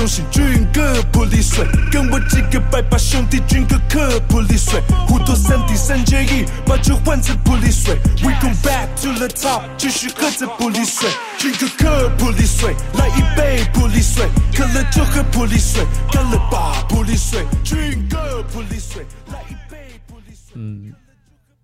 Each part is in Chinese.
在地理中心，军哥普利水，跟我几个拜把兄弟，军哥克不离水，糊涂三滴三结义，把酒换成普利水。We go back to the top，继续喝着普利水，军哥克普利水，来一杯普利水，渴了就喝普利水，干了吧普利水，军哥普利水，来一杯普利水。嗯，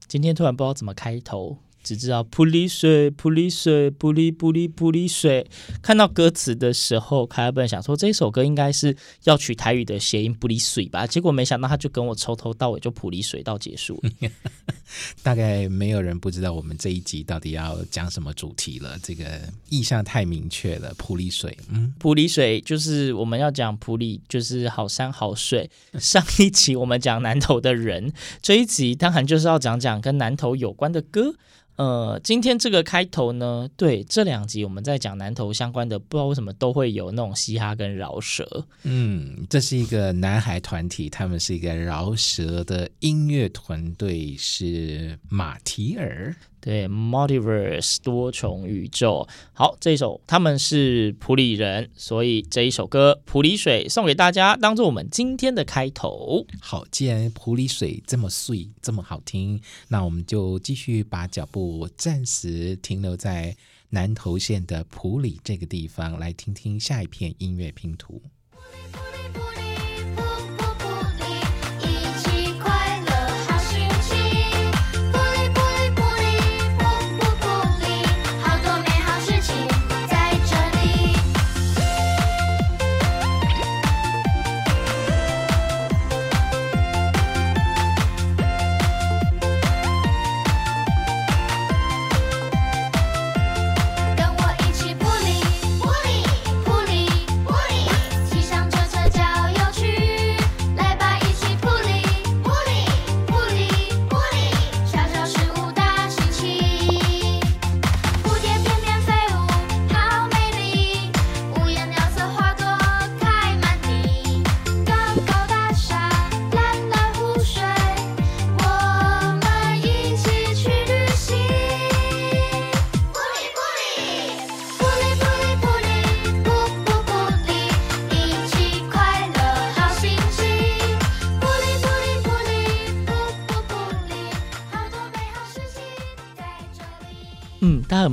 今天突然不知道怎么开头。只知道普利水，普利水，普利普利普利水。看到歌词的时候，凯尔本想说这首歌应该是要取台语的谐音“普利水”吧，结果没想到他就跟我从头到尾就普利水到结束。大概没有人不知道我们这一集到底要讲什么主题了。这个意象太明确了，普利水。嗯，普利水就是我们要讲普利，就是好山好水。上一集我们讲南投的人，这一集当然就是要讲讲跟南投有关的歌。呃，今天这个开头呢，对，这两集我们在讲南投相关的，不知道为什么都会有那种嘻哈跟饶舌。嗯，这是一个男孩团体，他们是一个饶舌的音乐团队，是马提尔。对，Multiverse 多重宇宙。好，这一首他们是普里人，所以这一首歌《普里水》送给大家，当做我们今天的开头。好，既然普里水这么碎，这么好听，那我们就继续把脚步暂时停留在南投县的普里这个地方，来听听下一片音乐拼图。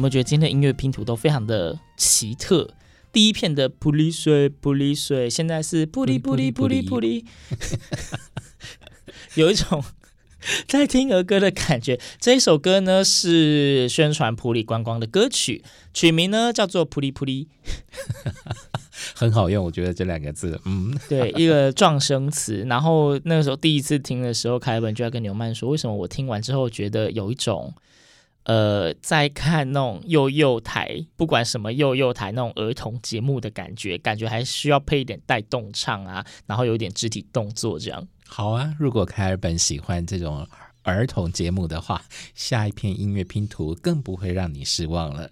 没有觉得今天的音乐拼图都非常的奇特？第一片的普利水，普利水，现在是普利普利普利普利，有一种在听儿歌的感觉。这一首歌呢是宣传普里观光的歌曲，曲名呢叫做普利普利，很好用，我觉得这两个字，嗯，对，一个撞声词。然后那个时候第一次听的时候，凯尔本就要跟牛曼说，为什么我听完之后觉得有一种。呃，在看那种幼幼台，不管什么幼幼台那种儿童节目的感觉，感觉还需要配一点带动唱啊，然后有点肢体动作这样。好啊，如果凯尔本喜欢这种儿童节目的话，下一篇音乐拼图更不会让你失望了。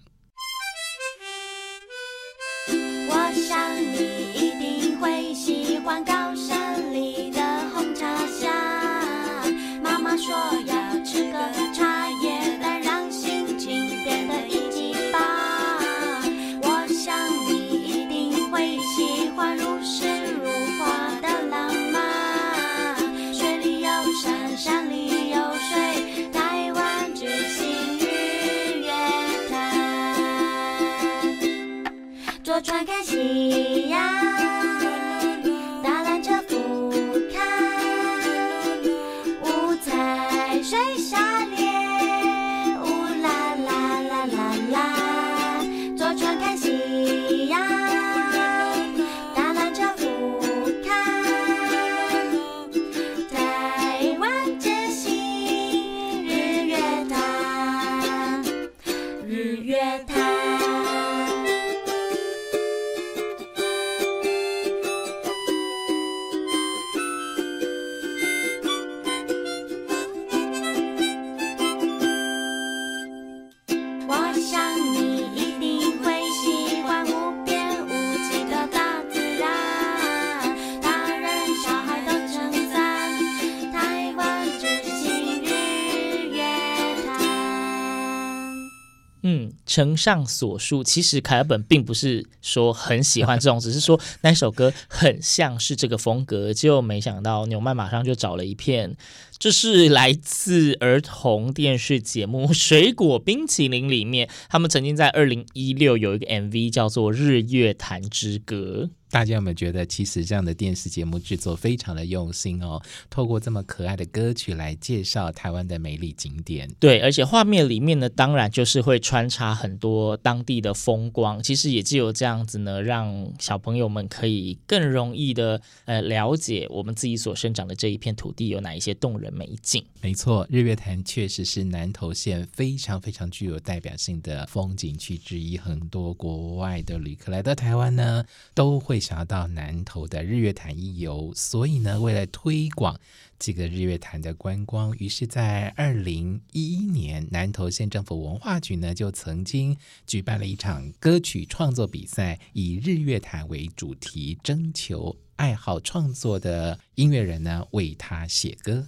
承上所述，其实凯尔本并不是说很喜欢这种，只是说那首歌很像是这个风格，结果没想到纽曼马上就找了一片。这是来自儿童电视节目《水果冰淇淋》里面，他们曾经在二零一六有一个 MV 叫做《日月潭之歌》。大家有没有觉得，其实这样的电视节目制作非常的用心哦？透过这么可爱的歌曲来介绍台湾的美丽景点。对，而且画面里面呢，当然就是会穿插很多当地的风光。其实也只有这样子呢，让小朋友们可以更容易的呃了解我们自己所生长的这一片土地有哪一些动人美景。没错，日月潭确实是南投县非常非常具有代表性的风景区之一。很多国外的旅客来到台湾呢，都会。想要到南投的日月潭一游，所以呢，为了推广这个日月潭的观光，于是，在二零一一年，南投县政府文化局呢就曾经举办了一场歌曲创作比赛，以日月潭为主题，征求爱好创作的音乐人呢为他写歌。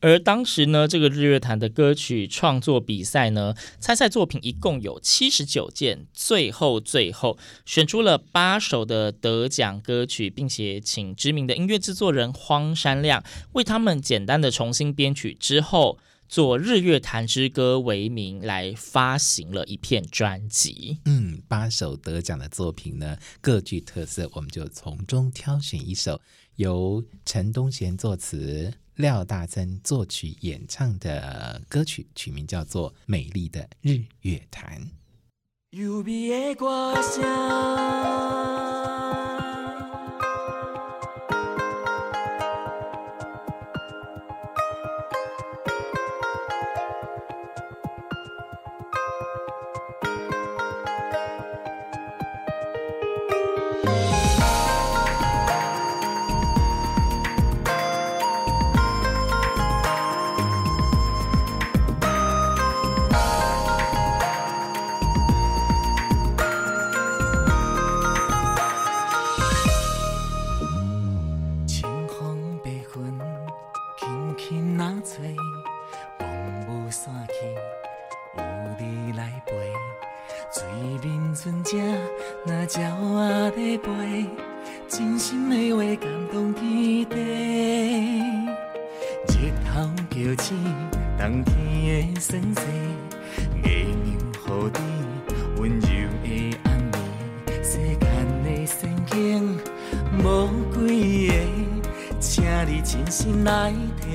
而当时呢，这个日月潭的歌曲创作比赛呢，参赛作品一共有七十九件，最后最后选出了八首的得奖歌曲，并且请知名的音乐制作人荒山亮为他们简单的重新编曲之后，做《日月潭之歌》为名来发行了一片专辑。嗯，八首得奖的作品呢，各具特色，我们就从中挑选一首，由陈东贤作词。廖大增作曲演唱的歌曲，曲名叫做《美丽的日月潭》。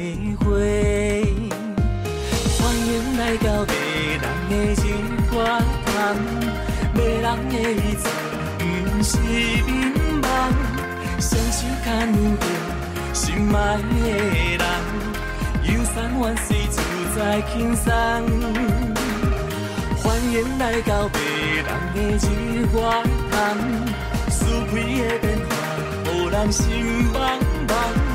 欢迎来到迷人的日月潭，迷人的日子不是眠梦，伤心牵动心爱的人，忧山原水自在轻松。欢迎来到迷人的日月潭，四季的变化，让人心茫茫。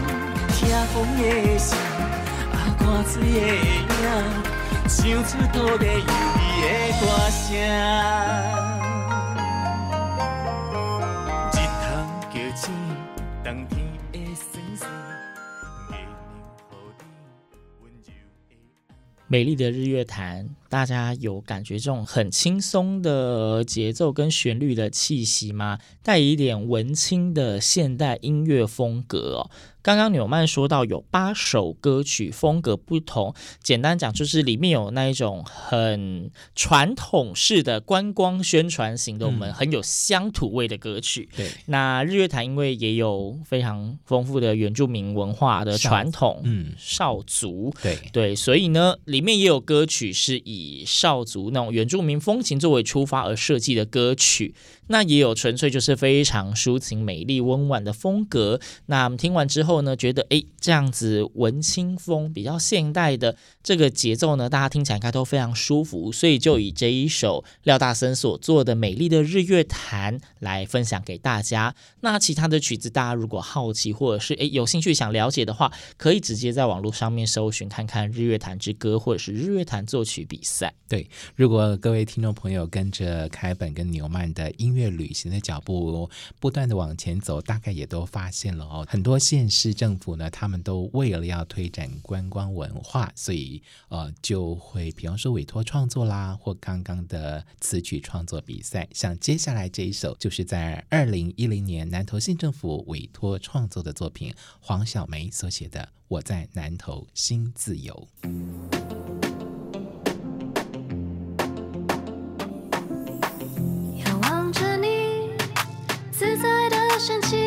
美丽的日月潭，大家有感觉这种很轻松的节奏跟旋律的气息吗？带一点文青的现代音乐风格哦。刚刚纽曼说到有八首歌曲风格不同，简单讲就是里面有那一种很传统式的观光宣传型的，我们很有乡土味的歌曲。对，那日月潭因为也有非常丰富的原住民文化的传统，嗯，少族，对。对，所以呢，里面也有歌曲是以少族那种原住民风情作为出发而设计的歌曲。那也有纯粹就是非常抒情、美丽、温婉的风格。那我们听完之后呢，觉得诶，这样子文青风比较现代的这个节奏呢，大家听起来应该都非常舒服，所以就以这一首廖大森所做的《美丽的日月潭》来分享给大家。那其他的曲子，大家如果好奇或者是诶有兴趣想了解的话，可以直接在网络上面搜寻看看《日月潭之歌》或者是《日月潭作曲比赛》。对，如果各位听众朋友跟着凯本跟纽曼的音旅行的脚步，不断的往前走，大概也都发现了哦，很多县市政府呢，他们都为了要推展观光文化，所以呃，就会比方说委托创作啦，或刚刚的词曲创作比赛，像接下来这一首，就是在二零一零年南投县政府委托创作的作品，黄小梅所写的。我在南投新自由，生气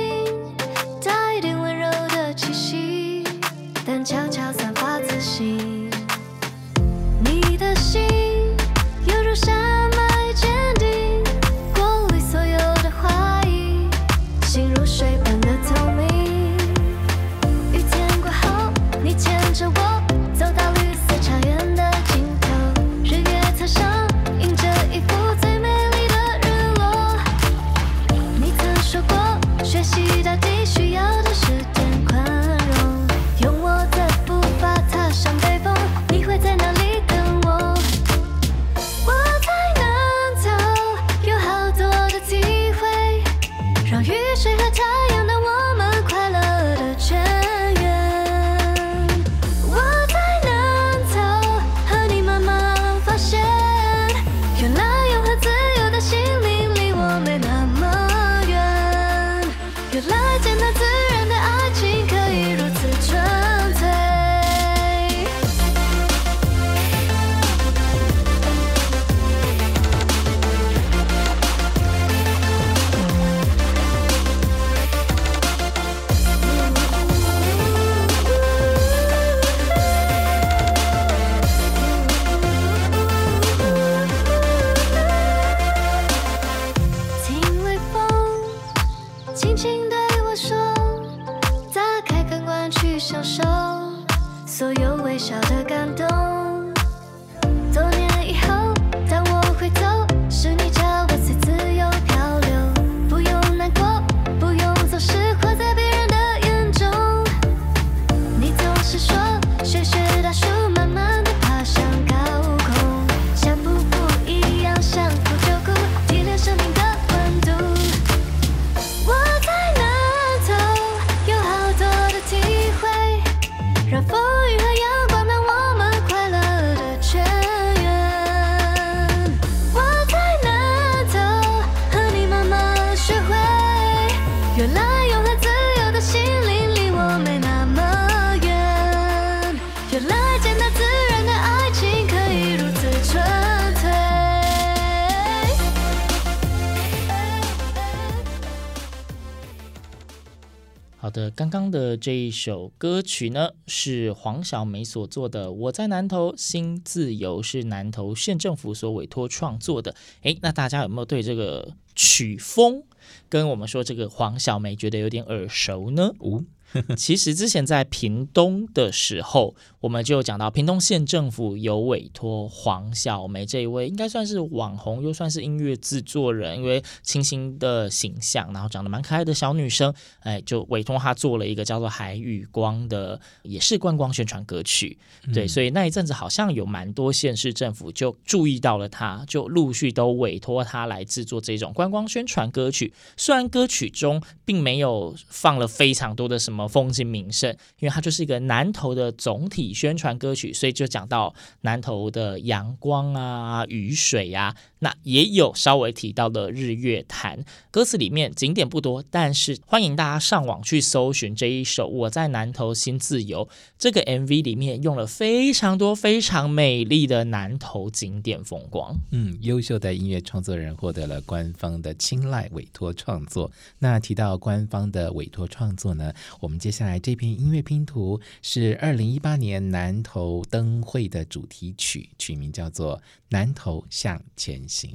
呃刚刚的这一首歌曲呢，是黄小梅所做的《我在南投新自由》，是南投县政府所委托创作的。诶，那大家有没有对这个曲风跟我们说这个黄小梅觉得有点耳熟呢？哦 其实之前在屏东的时候，我们就讲到屏东县政府有委托黄小梅这一位，应该算是网红，又算是音乐制作人，因为清新的形象，然后长得蛮可爱的小女生，哎，就委托她做了一个叫做《海与光》的，也是观光宣传歌曲。对，所以那一阵子好像有蛮多县市政府就注意到了她，就陆续都委托她来制作这种观光宣传歌曲。虽然歌曲中并没有放了非常多的什么。风景名胜，因为它就是一个南投的总体宣传歌曲，所以就讲到南投的阳光啊、雨水呀、啊，那也有稍微提到的日月潭。歌词里面景点不多，但是欢迎大家上网去搜寻这一首《我在南投新自由》。这个 MV 里面用了非常多非常美丽的南投景点风光。嗯，优秀的音乐创作人获得了官方的青睐，委托创作。那提到官方的委托创作呢，我我们接下来这篇音乐拼图是二零一八年南投灯会的主题曲，曲名叫做《南投向前行》。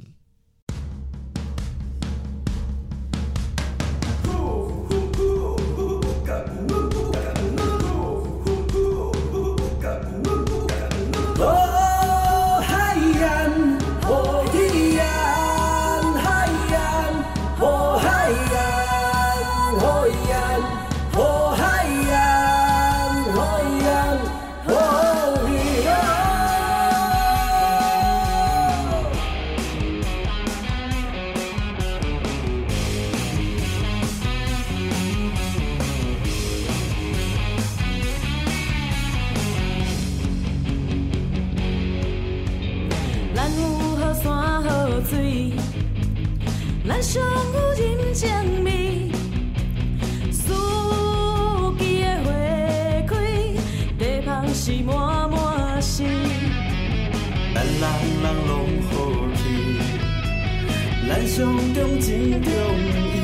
咱相中真中意，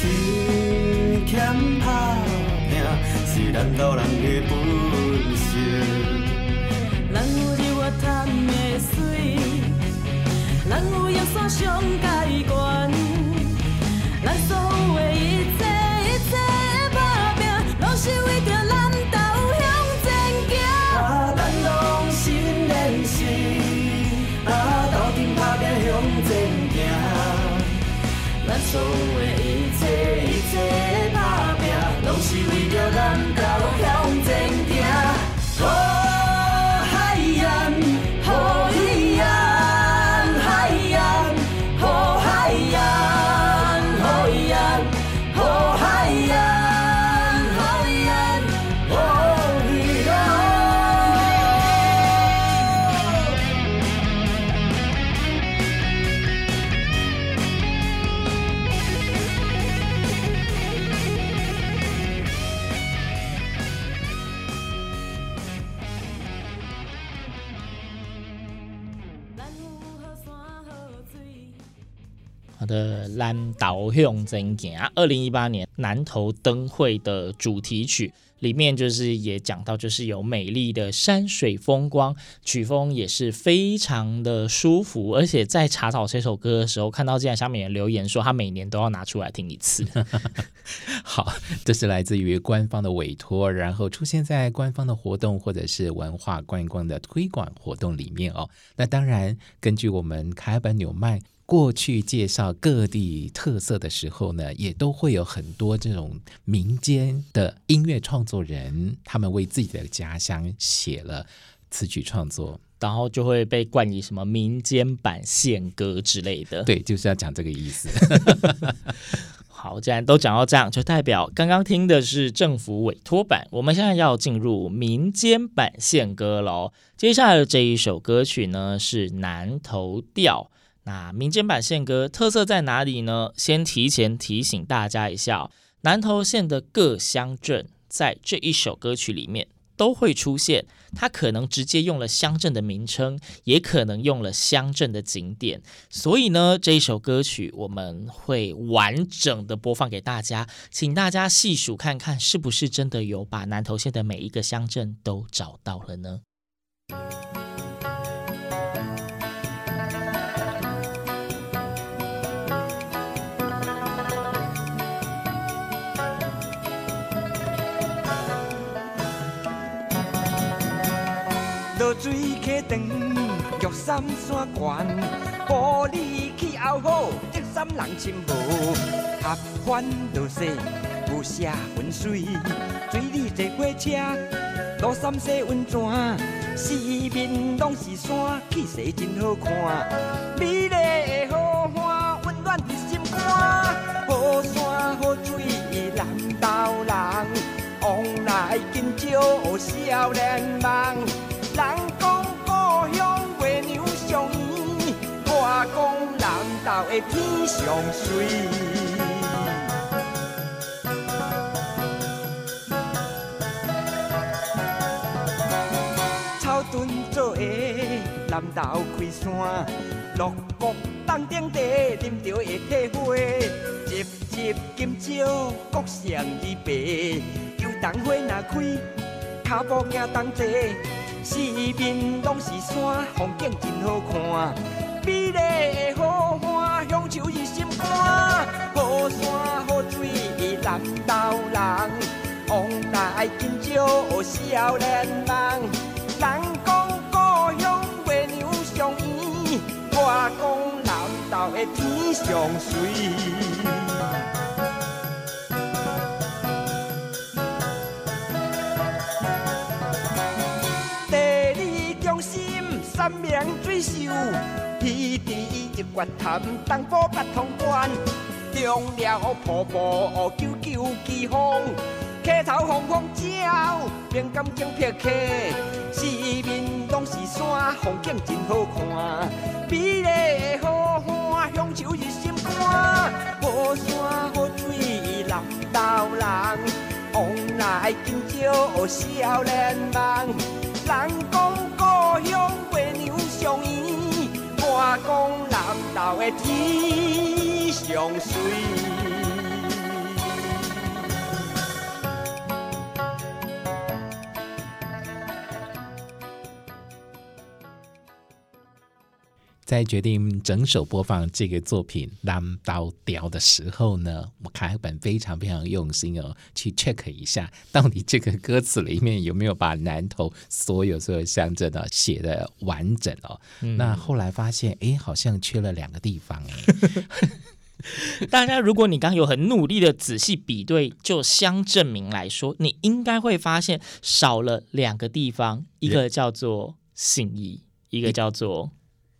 勤俭打拼是咱岛人好的，《蓝岛向前行》二零一八年南投灯会的主题曲里面，就是也讲到，就是有美丽的山水风光，曲风也是非常的舒服。而且在查找这首歌的时候，看到竟然下面留言说，他每年都要拿出来听一次。好，这是来自于官方的委托，然后出现在官方的活动或者是文化观光的推广活动里面哦。那当然，根据我们卡本纽曼过去介绍各地特色的时候呢，也都会有很多这种民间的音乐创作人，他们为自己的家乡写了词曲创作。然后就会被冠以什么民间版献歌之类的。对，就是要讲这个意思。好，既然都讲到这样，就代表刚刚听的是政府委托版，我们现在要进入民间版献歌喽。接下来的这一首歌曲呢是南投调。那民间版宪歌特色在哪里呢？先提前提醒大家一下，南投县的各乡镇在这一首歌曲里面都会出现，它可能直接用了乡镇的名称，也可能用了乡镇的景点。所以呢，这一首歌曲我们会完整的播放给大家，请大家细数看看，是不是真的有把南投县的每一个乡镇都找到了呢？水溪长，玉山山悬，玻璃气候好，竹山人亲无。合欢落雪，有社温水，水里坐火车，落山洗温泉，四面拢是山，气势真好看。美丽的好花，温暖的心肝，好山好水，南投人，往来紧招少年梦。南投的天上水。草屯做下，南投开山，乐国东顶地，啉着会体花，集集金蕉，国上二白，油桐花若开，脚步行同齐。四面拢是山，风景真好看。美丽的好花，乡愁入心肝。好山好水，南投人，往来紧招少年梦。人讲故乡月娘上圆，我讲南斗的天上水。三明水秀，天池一月潭，东埔八通关，中寮瀑布，九九奇峰，溪头风风鸟，边感情撇客，四面拢是山，风景真好看。美丽的好花，乡人像是心肝，好山好水南投人，往来今朝少年梦。人讲故乡，我讲南投的天上水。在决定整首播放这个作品《南投调》的时候呢，我凯本非常非常用心哦，去 check 一下到底这个歌词里面有没有把南投所有所有乡镇呢写的完整哦。嗯、那后来发现，哎，好像缺了两个地方哎。大家，如果你刚刚有很努力的仔细比对，就乡镇名来说，你应该会发现少了两个地方，一个叫做信义，一个叫做。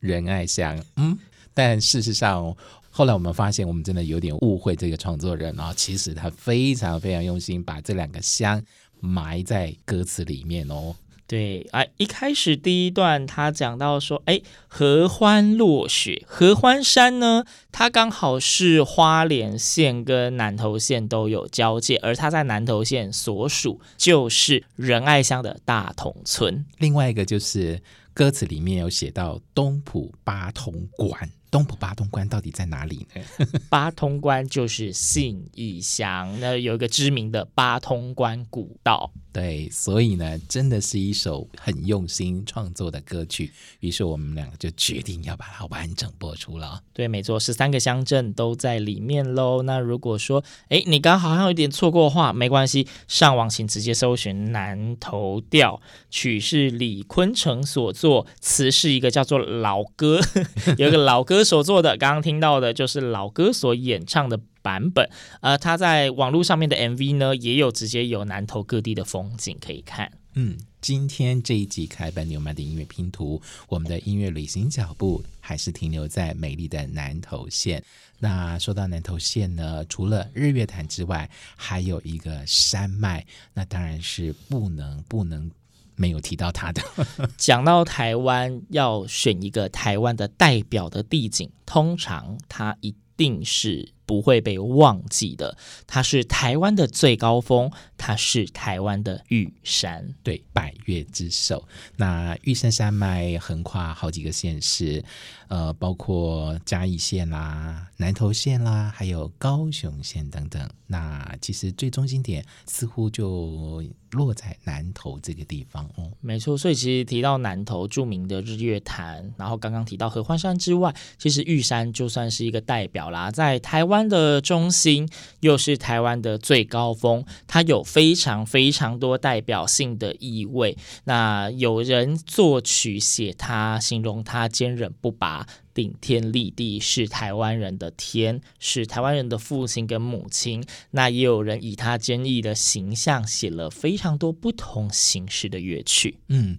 仁爱乡，嗯，但事实上，后来我们发现，我们真的有点误会这个创作人啊。其实他非常非常用心，把这两个乡埋在歌词里面哦。对，啊，一开始第一段他讲到说，哎，合欢落雪，合欢山呢，它刚好是花莲县跟南投县都有交界，而它在南投县所属就是仁爱乡的大同村。另外一个就是。歌词里面有写到东浦八通关，东浦八通关到底在哪里呢？八通关就是信义乡，那有一个知名的八通关古道。对，所以呢，真的是一首很用心创作的歌曲。于是我们两个就决定要把它完整播出了。对，没错，十三个乡镇都在里面喽。那如果说，哎，你刚好像有点错过话，没关系，上网请直接搜寻《南头调》，曲是李坤城所作，词是一个叫做老歌，有一个老歌手做的。刚刚听到的就是老歌所演唱的。版本，呃，他在网络上面的 MV 呢，也有直接有南投各地的风景可以看。嗯，今天这一集开本纽曼的音乐拼图，我们的音乐旅行脚步还是停留在美丽的南投县。那说到南投县呢，除了日月潭之外，还有一个山脉，那当然是不能不能没有提到它的。讲到台湾，要选一个台湾的代表的地景，通常它一定是。不会被忘记的，它是台湾的最高峰，它是台湾的玉山，对，百岳之首。那玉山山脉横跨好几个县市，呃，包括嘉义县啦、南投县啦，还有高雄县等等。那其实最中心点似乎就落在南投这个地方哦。没错，所以其实提到南投著名的日月潭，然后刚刚提到合欢山之外，其实玉山就算是一个代表啦，在台湾。湾的中心又是台湾的最高峰，它有非常非常多代表性的意味。那有人作曲写它，形容它坚韧不拔、顶天立地，是台湾人的天，是台湾人的父亲跟母亲。那也有人以他坚毅的形象写了非常多不同形式的乐曲。嗯。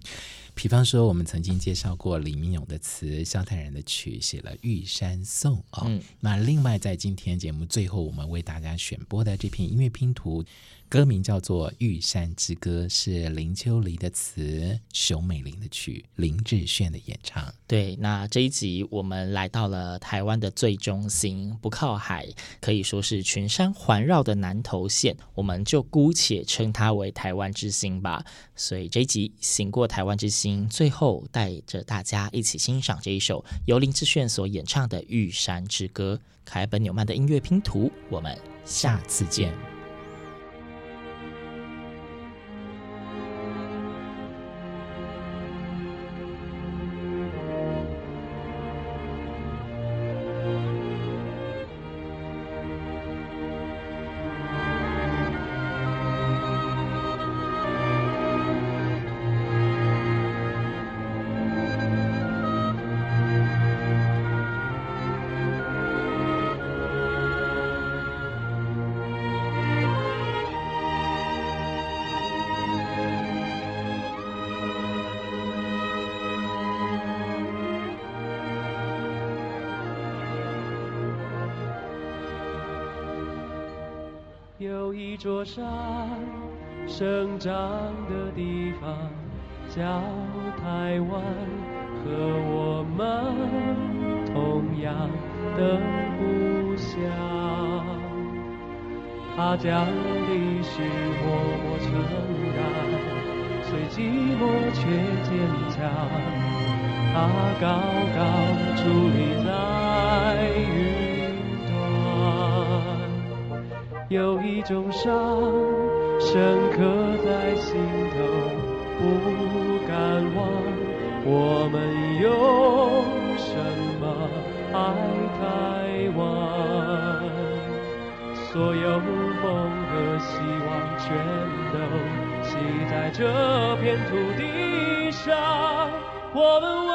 比方说，我们曾经介绍过李明勇的词，萧泰然的曲，写了《玉山颂》哦。嗯，那另外在今天节目最后，我们为大家选播的这篇音乐拼图。歌名叫做《玉山之歌》，是林秋离的词，熊美玲的曲，林志炫的演唱。对，那这一集我们来到了台湾的最中心，不靠海，可以说是群山环绕的南投县，我们就姑且称它为台湾之星吧。所以这一集行过台湾之星，最后带着大家一起欣赏这一首由林志炫所演唱的《玉山之歌》，凯本纽曼的音乐拼图。我们下次见。有一座山，生长的地方叫台湾，和我们同样的故乡。他将历史默默承担，虽寂寞却坚强。他高高矗立在云有一种伤深刻在心头，不敢忘。我们用什么爱台湾？所有梦和希望全都系在这片土地上，我们为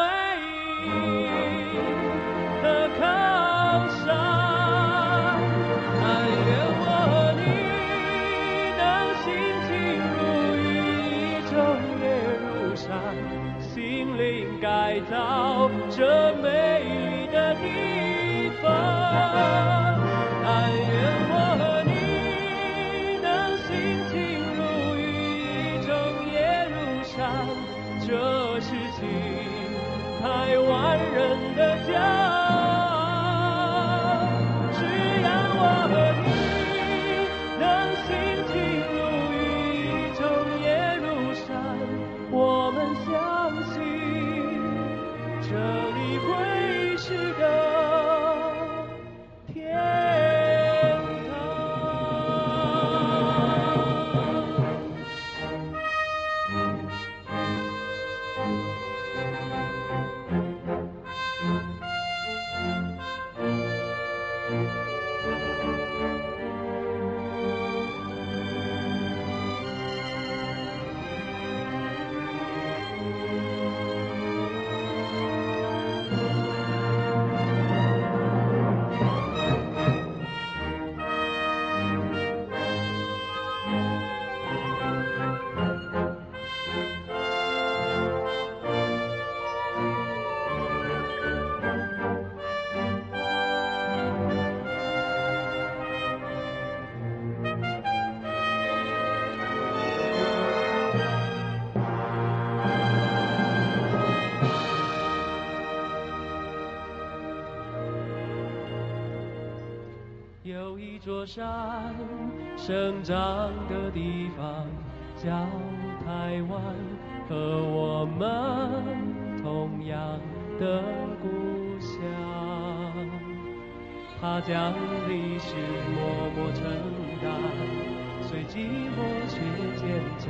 座山生长的地方叫台湾，和我们同样的故乡。它将历史默默承担，虽寂寞却坚强。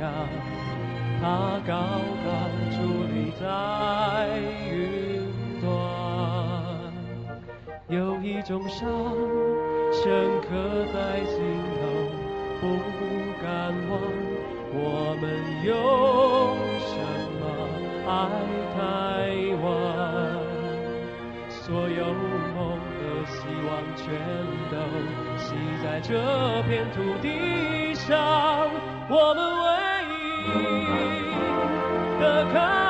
它高高矗立在云端，有一种伤。深刻在心头，不敢忘。我们用什么爱台湾？所有梦和希望全都系在这片土地上。我们唯一的靠。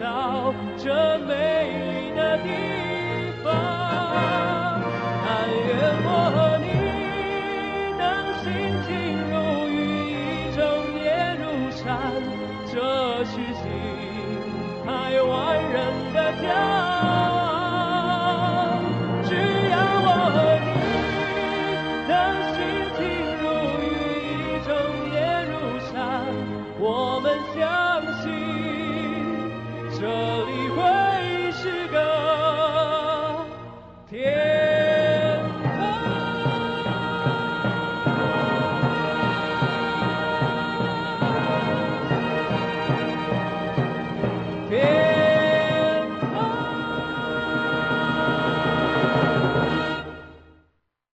到这美丽的地方。